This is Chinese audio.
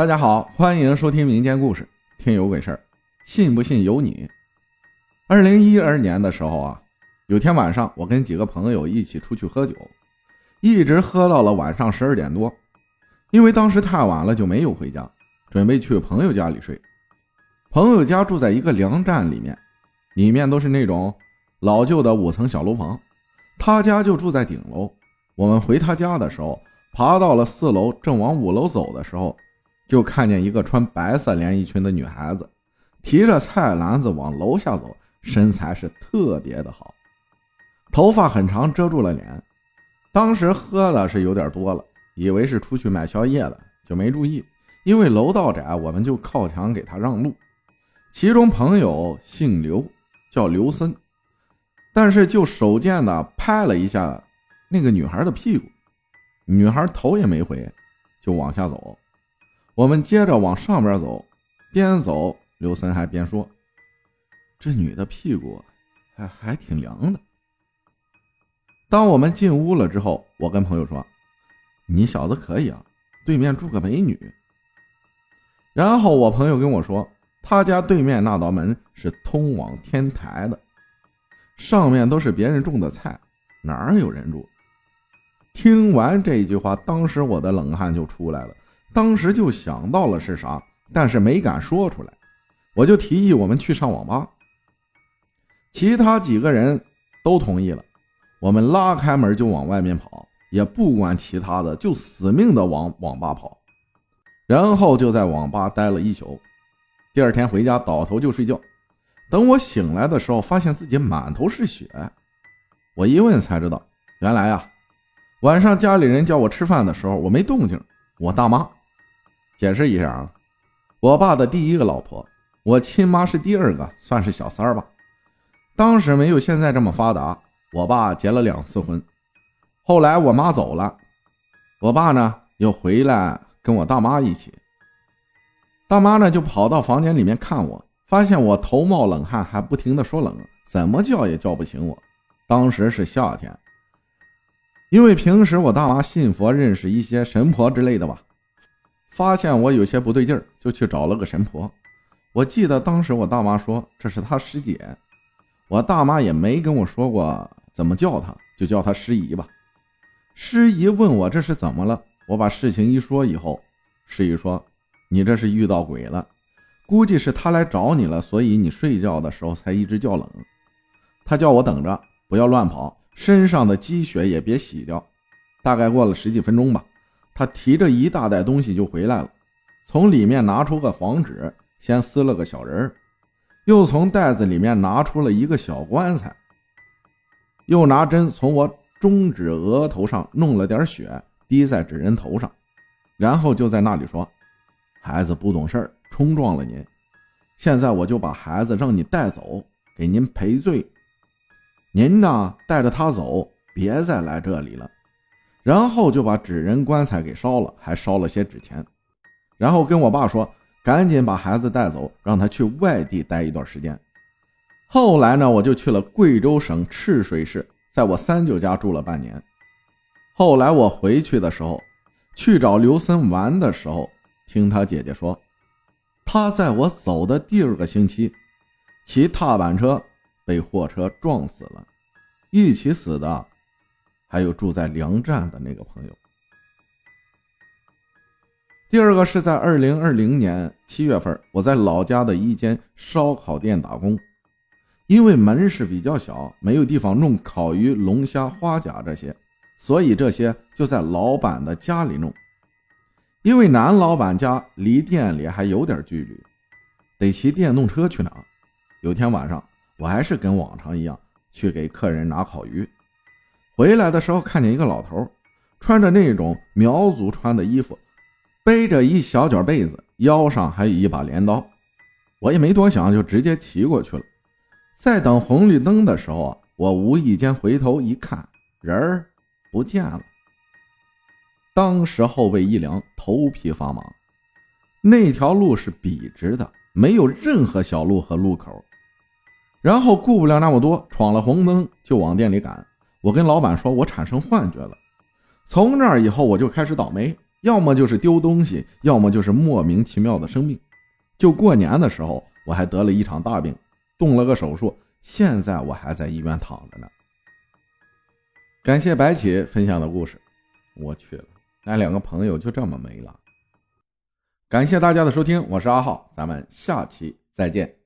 大家好，欢迎收听民间故事，听有鬼事儿，信不信由你。二零一二年的时候啊，有天晚上，我跟几个朋友一起出去喝酒，一直喝到了晚上十二点多。因为当时太晚了，就没有回家，准备去朋友家里睡。朋友家住在一个粮站里面，里面都是那种老旧的五层小楼房，他家就住在顶楼。我们回他家的时候，爬到了四楼，正往五楼走的时候，就看见一个穿白色连衣裙的女孩子，提着菜篮子往楼下走，身材是特别的好，头发很长，遮住了脸。当时喝的是有点多了，以为是出去买宵夜的，就没注意。因为楼道窄，我们就靠墙给他让路。其中朋友姓刘，叫刘森，但是就手贱的拍了一下那个女孩的屁股，女孩头也没回，就往下走。我们接着往上边走，边走刘森还边说：“这女的屁股还还挺凉的。”当我们进屋了之后，我跟朋友说：“你小子可以啊，对面住个美女。”然后我朋友跟我说。他家对面那道门是通往天台的，上面都是别人种的菜，哪有人住？听完这句话，当时我的冷汗就出来了，当时就想到了是啥，但是没敢说出来。我就提议我们去上网吧，其他几个人都同意了。我们拉开门就往外面跑，也不管其他的，就死命的往网吧跑，然后就在网吧待了一宿。第二天回家倒头就睡觉，等我醒来的时候，发现自己满头是血。我一问才知道，原来啊，晚上家里人叫我吃饭的时候，我没动静。我大妈，解释一下啊，我爸的第一个老婆，我亲妈是第二个，算是小三儿吧。当时没有现在这么发达，我爸结了两次婚。后来我妈走了，我爸呢又回来跟我大妈一起。大妈呢，就跑到房间里面看我，发现我头冒冷汗，还不停的说冷，怎么叫也叫不醒我。当时是夏天，因为平时我大妈信佛，认识一些神婆之类的吧，发现我有些不对劲儿，就去找了个神婆。我记得当时我大妈说这是她师姐，我大妈也没跟我说过怎么叫她，就叫她师姨吧。师姨问我这是怎么了，我把事情一说以后，师姨说。你这是遇到鬼了，估计是他来找你了，所以你睡觉的时候才一直叫冷。他叫我等着，不要乱跑，身上的积雪也别洗掉。大概过了十几分钟吧，他提着一大袋东西就回来了，从里面拿出个黄纸，先撕了个小人儿，又从袋子里面拿出了一个小棺材，又拿针从我中指额头上弄了点血，滴在纸人头上，然后就在那里说。孩子不懂事儿，冲撞了您，现在我就把孩子让你带走，给您赔罪。您呢，带着他走，别再来这里了。然后就把纸人棺材给烧了，还烧了些纸钱。然后跟我爸说，赶紧把孩子带走，让他去外地待一段时间。后来呢，我就去了贵州省赤水市，在我三舅家住了半年。后来我回去的时候，去找刘森玩的时候。听他姐姐说，他在我走的第二个星期，骑踏板车被货车撞死了。一起死的，还有住在粮站的那个朋友。第二个是在二零二零年七月份，我在老家的一间烧烤店打工，因为门市比较小，没有地方弄烤鱼、龙虾、花甲这些，所以这些就在老板的家里弄。因为男老板家离店里还有点距离，得骑电动车去拿。有天晚上，我还是跟往常一样去给客人拿烤鱼。回来的时候，看见一个老头，穿着那种苗族穿的衣服，背着一小卷被子，腰上还有一把镰刀。我也没多想，就直接骑过去了。在等红绿灯的时候啊，我无意间回头一看，人儿不见了。当时后背一凉，头皮发麻。那条路是笔直的，没有任何小路和路口。然后顾不了那么多，闯了红灯就往店里赶。我跟老板说，我产生幻觉了。从那以后我就开始倒霉，要么就是丢东西，要么就是莫名其妙的生病。就过年的时候，我还得了一场大病，动了个手术，现在我还在医院躺着呢。感谢白起分享的故事，我去了，那两个朋友就这么没了。感谢大家的收听，我是阿浩，咱们下期再见。